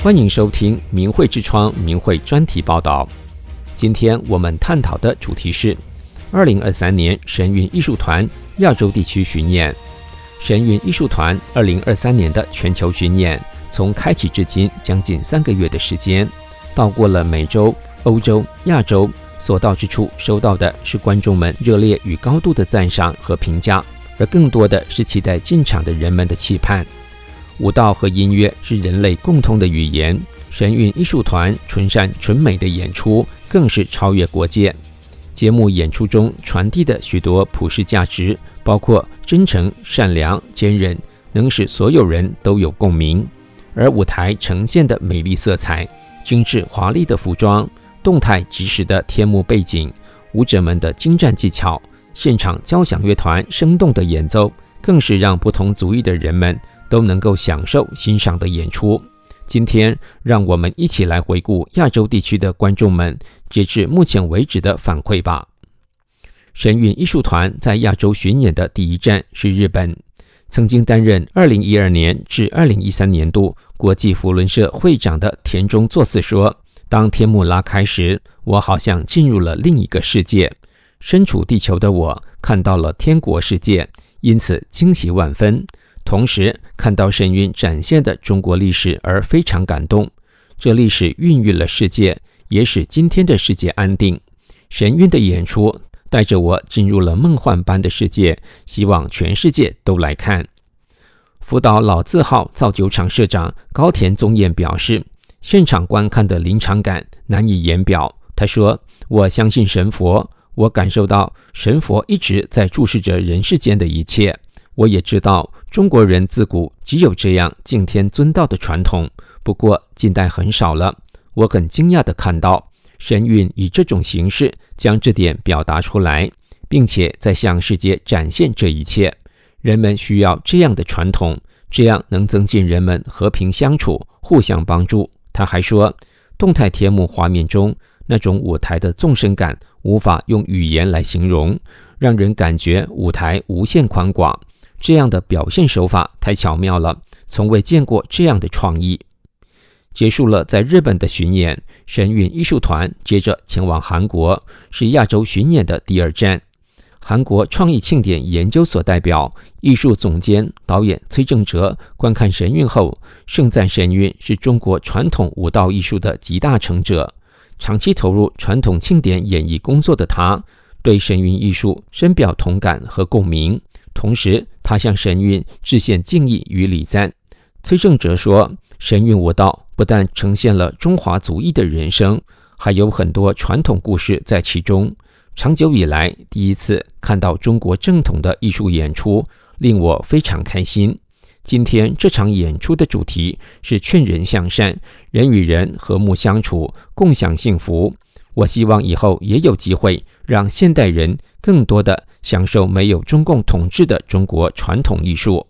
欢迎收听明慧之窗明慧专题报道。今天我们探讨的主题是二零二三年神韵艺术团亚洲地区巡演。神韵艺术团二零二三年的全球巡演从开启至今将近三个月的时间，到过了美洲、欧洲、亚洲，所到之处收到的是观众们热烈与高度的赞赏和评价，而更多的是期待进场的人们的期盼。舞蹈和音乐是人类共通的语言，神韵艺术团纯善纯美的演出更是超越国界。节目演出中传递的许多普世价值，包括真诚、善良、坚韧，能使所有人都有共鸣。而舞台呈现的美丽色彩、精致华丽的服装、动态及时的天幕背景、舞者们的精湛技巧、现场交响乐团生动的演奏，更是让不同族裔的人们。都能够享受欣赏的演出。今天，让我们一起来回顾亚洲地区的观众们截至目前为止的反馈吧。神韵艺术团在亚洲巡演的第一站是日本。曾经担任2012年至2013年度国际扶轮社会长的田中作次说：“当天幕拉开时，我好像进入了另一个世界。身处地球的我看到了天国世界，因此惊喜万分。”同时看到神韵展现的中国历史而非常感动，这历史孕育了世界，也使今天的世界安定。神韵的演出带着我进入了梦幻般的世界，希望全世界都来看。福岛老字号造酒厂社长高田宗彦表示，现场观看的临场感难以言表。他说：“我相信神佛，我感受到神佛一直在注视着人世间的一切。”我也知道中国人自古只有这样敬天尊道的传统，不过近代很少了。我很惊讶地看到神韵以这种形式将这点表达出来，并且在向世界展现这一切。人们需要这样的传统，这样能增进人们和平相处、互相帮助。他还说，动态天幕画面中那种舞台的纵深感无法用语言来形容，让人感觉舞台无限宽广。这样的表现手法太巧妙了，从未见过这样的创意。结束了在日本的巡演，神韵艺术团接着前往韩国，是亚洲巡演的第二站。韩国创意庆典研究所代表、艺术总监、导演崔正哲观看神韵后，盛赞神韵是中国传统舞蹈艺术的集大成者。长期投入传统庆典演艺工作的他，对神韵艺术深表同感和共鸣。同时，他向神韵致献敬意与礼赞。崔正哲说：“神韵舞蹈不但呈现了中华族裔的人生，还有很多传统故事在其中。长久以来，第一次看到中国正统的艺术演出，令我非常开心。今天这场演出的主题是劝人向善，人与人和睦相处，共享幸福。”我希望以后也有机会让现代人更多的享受没有中共统治的中国传统艺术。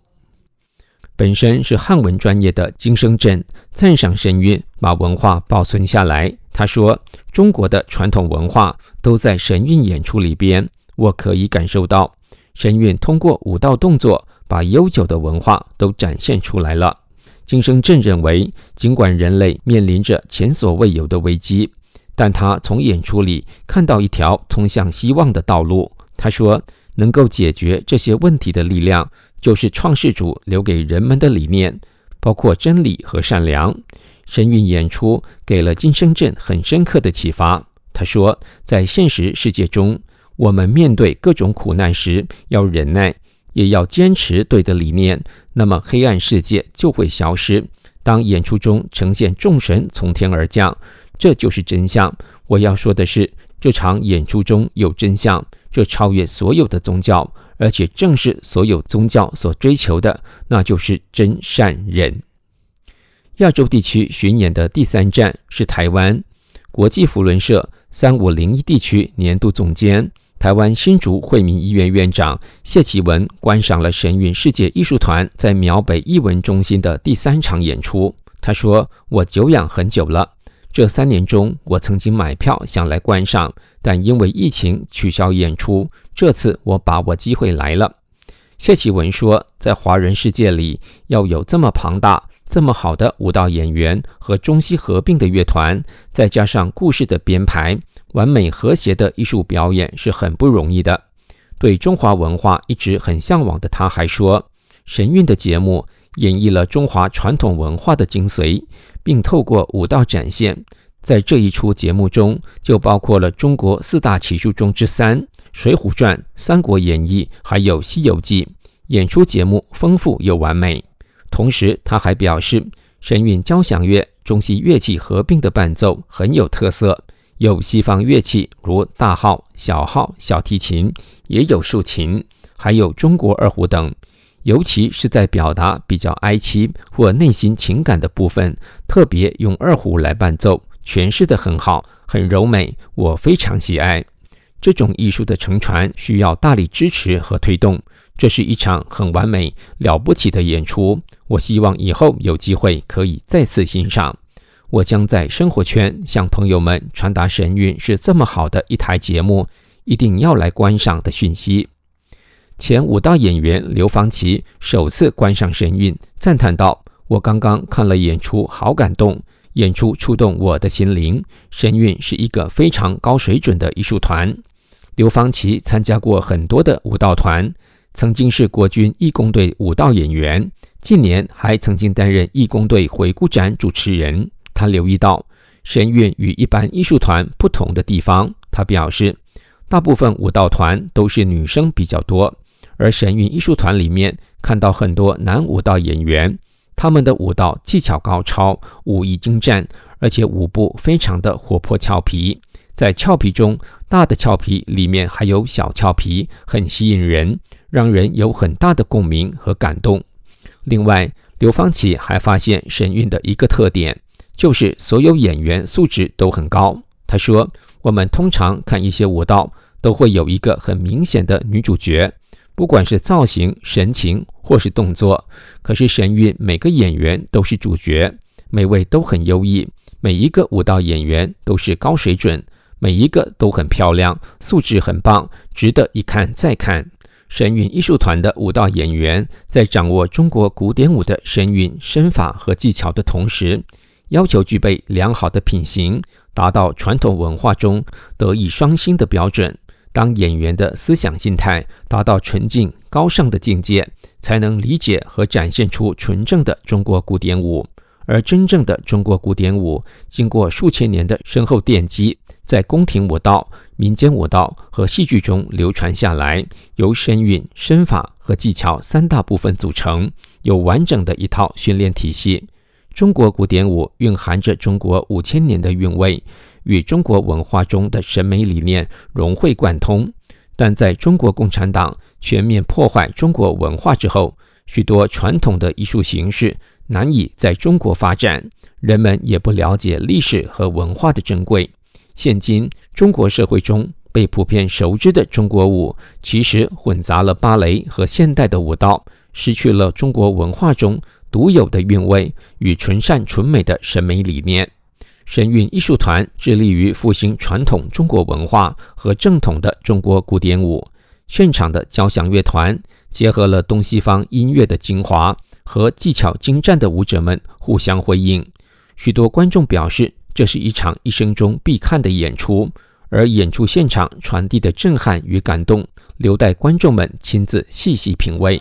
本身是汉文专业的金生镇赞赏神韵把文化保存下来。他说：“中国的传统文化都在神韵演出里边，我可以感受到神韵通过舞蹈动作把悠久的文化都展现出来了。”金生镇认为，尽管人类面临着前所未有的危机。但他从演出里看到一条通向希望的道路。他说：“能够解决这些问题的力量，就是创世主留给人们的理念，包括真理和善良。”神韵演出给了金生镇很深刻的启发。他说：“在现实世界中，我们面对各种苦难时，要忍耐，也要坚持对的理念，那么黑暗世界就会消失。当演出中呈现众神从天而降。”这就是真相。我要说的是，这场演出中有真相，这超越所有的宗教，而且正是所有宗教所追求的，那就是真善忍。亚洲地区巡演的第三站是台湾，国际扶轮社三五零一地区年度总监、台湾新竹惠民医院院长谢启文观赏了神韵世界艺术团在苗北艺文中心的第三场演出。他说：“我久仰很久了。”这三年中，我曾经买票想来观赏，但因为疫情取消演出。这次我把握机会来了。谢启文说，在华人世界里，要有这么庞大、这么好的舞蹈演员和中西合并的乐团，再加上故事的编排，完美和谐的艺术表演是很不容易的。对中华文化一直很向往的他，还说，神韵的节目演绎了中华传统文化的精髓，并透过舞蹈展现。在这一出节目中，就包括了中国四大奇术中之三《水浒传》《三国演义》还有《西游记》。演出节目丰富又完美。同时，他还表示，神韵交响乐中西乐器合并的伴奏很有特色，有西方乐器如大号、小号、小提琴，也有竖琴，还有中国二胡等。尤其是在表达比较哀凄或内心情感的部分，特别用二胡来伴奏，诠释得很好，很柔美，我非常喜爱。这种艺术的承传需要大力支持和推动。这是一场很完美、了不起的演出。我希望以后有机会可以再次欣赏。我将在生活圈向朋友们传达神韵是这么好的一台节目，一定要来观赏的讯息。前舞蹈演员刘芳琪首次观赏神韵，赞叹道：“我刚刚看了演出，好感动，演出触动我的心灵。神韵是一个非常高水准的艺术团。”刘芳琪参加过很多的舞蹈团。曾经是国军义工队舞蹈演员，近年还曾经担任义工队回顾展主持人。他留意到神韵与一般艺术团不同的地方。他表示，大部分舞蹈团都是女生比较多，而神韵艺术团里面看到很多男舞蹈演员，他们的舞蹈技巧高超，武艺精湛，而且舞步非常的活泼俏皮。在俏皮中，大的俏皮里面还有小俏皮，很吸引人，让人有很大的共鸣和感动。另外，刘芳琦还发现神韵的一个特点，就是所有演员素质都很高。他说：“我们通常看一些舞蹈，都会有一个很明显的女主角，不管是造型、神情或是动作。可是神韵每个演员都是主角，每位都很优异，每一个舞蹈演员都是高水准。”每一个都很漂亮，素质很棒，值得一看再看。神韵艺术团的舞蹈演员在掌握中国古典舞的神韵身法和技巧的同时，要求具备良好的品行，达到传统文化中德艺双馨的标准。当演员的思想心态达到纯净高尚的境界，才能理解和展现出纯正的中国古典舞。而真正的中国古典舞，经过数千年的深厚奠基，在宫廷舞蹈、民间舞蹈和戏剧中流传下来，由神韵、身法和技巧三大部分组成，有完整的一套训练体系。中国古典舞蕴含着中国五千年的韵味，与中国文化中的审美理念融会贯通。但在中国共产党全面破坏中国文化之后，许多传统的艺术形式，难以在中国发展，人们也不了解历史和文化的珍贵。现今中国社会中被普遍熟知的中国舞，其实混杂了芭蕾和现代的舞蹈，失去了中国文化中独有的韵味与纯善纯美的审美理念。神韵艺术团致力于复兴传统中国文化和正统的中国古典舞。现场的交响乐团结合了东西方音乐的精华。和技巧精湛的舞者们互相辉映，许多观众表示这是一场一生中必看的演出，而演出现场传递的震撼与感动，留待观众们亲自细细品味。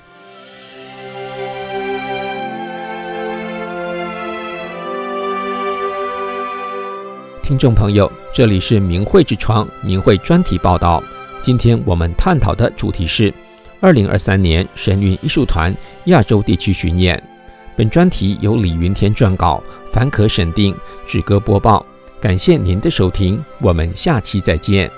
听众朋友，这里是明慧之窗明慧专题报道，今天我们探讨的主题是。二零二三年神韵艺术团亚洲地区巡演，本专题由李云天撰稿，凡可审定，志歌播报。感谢您的收听，我们下期再见。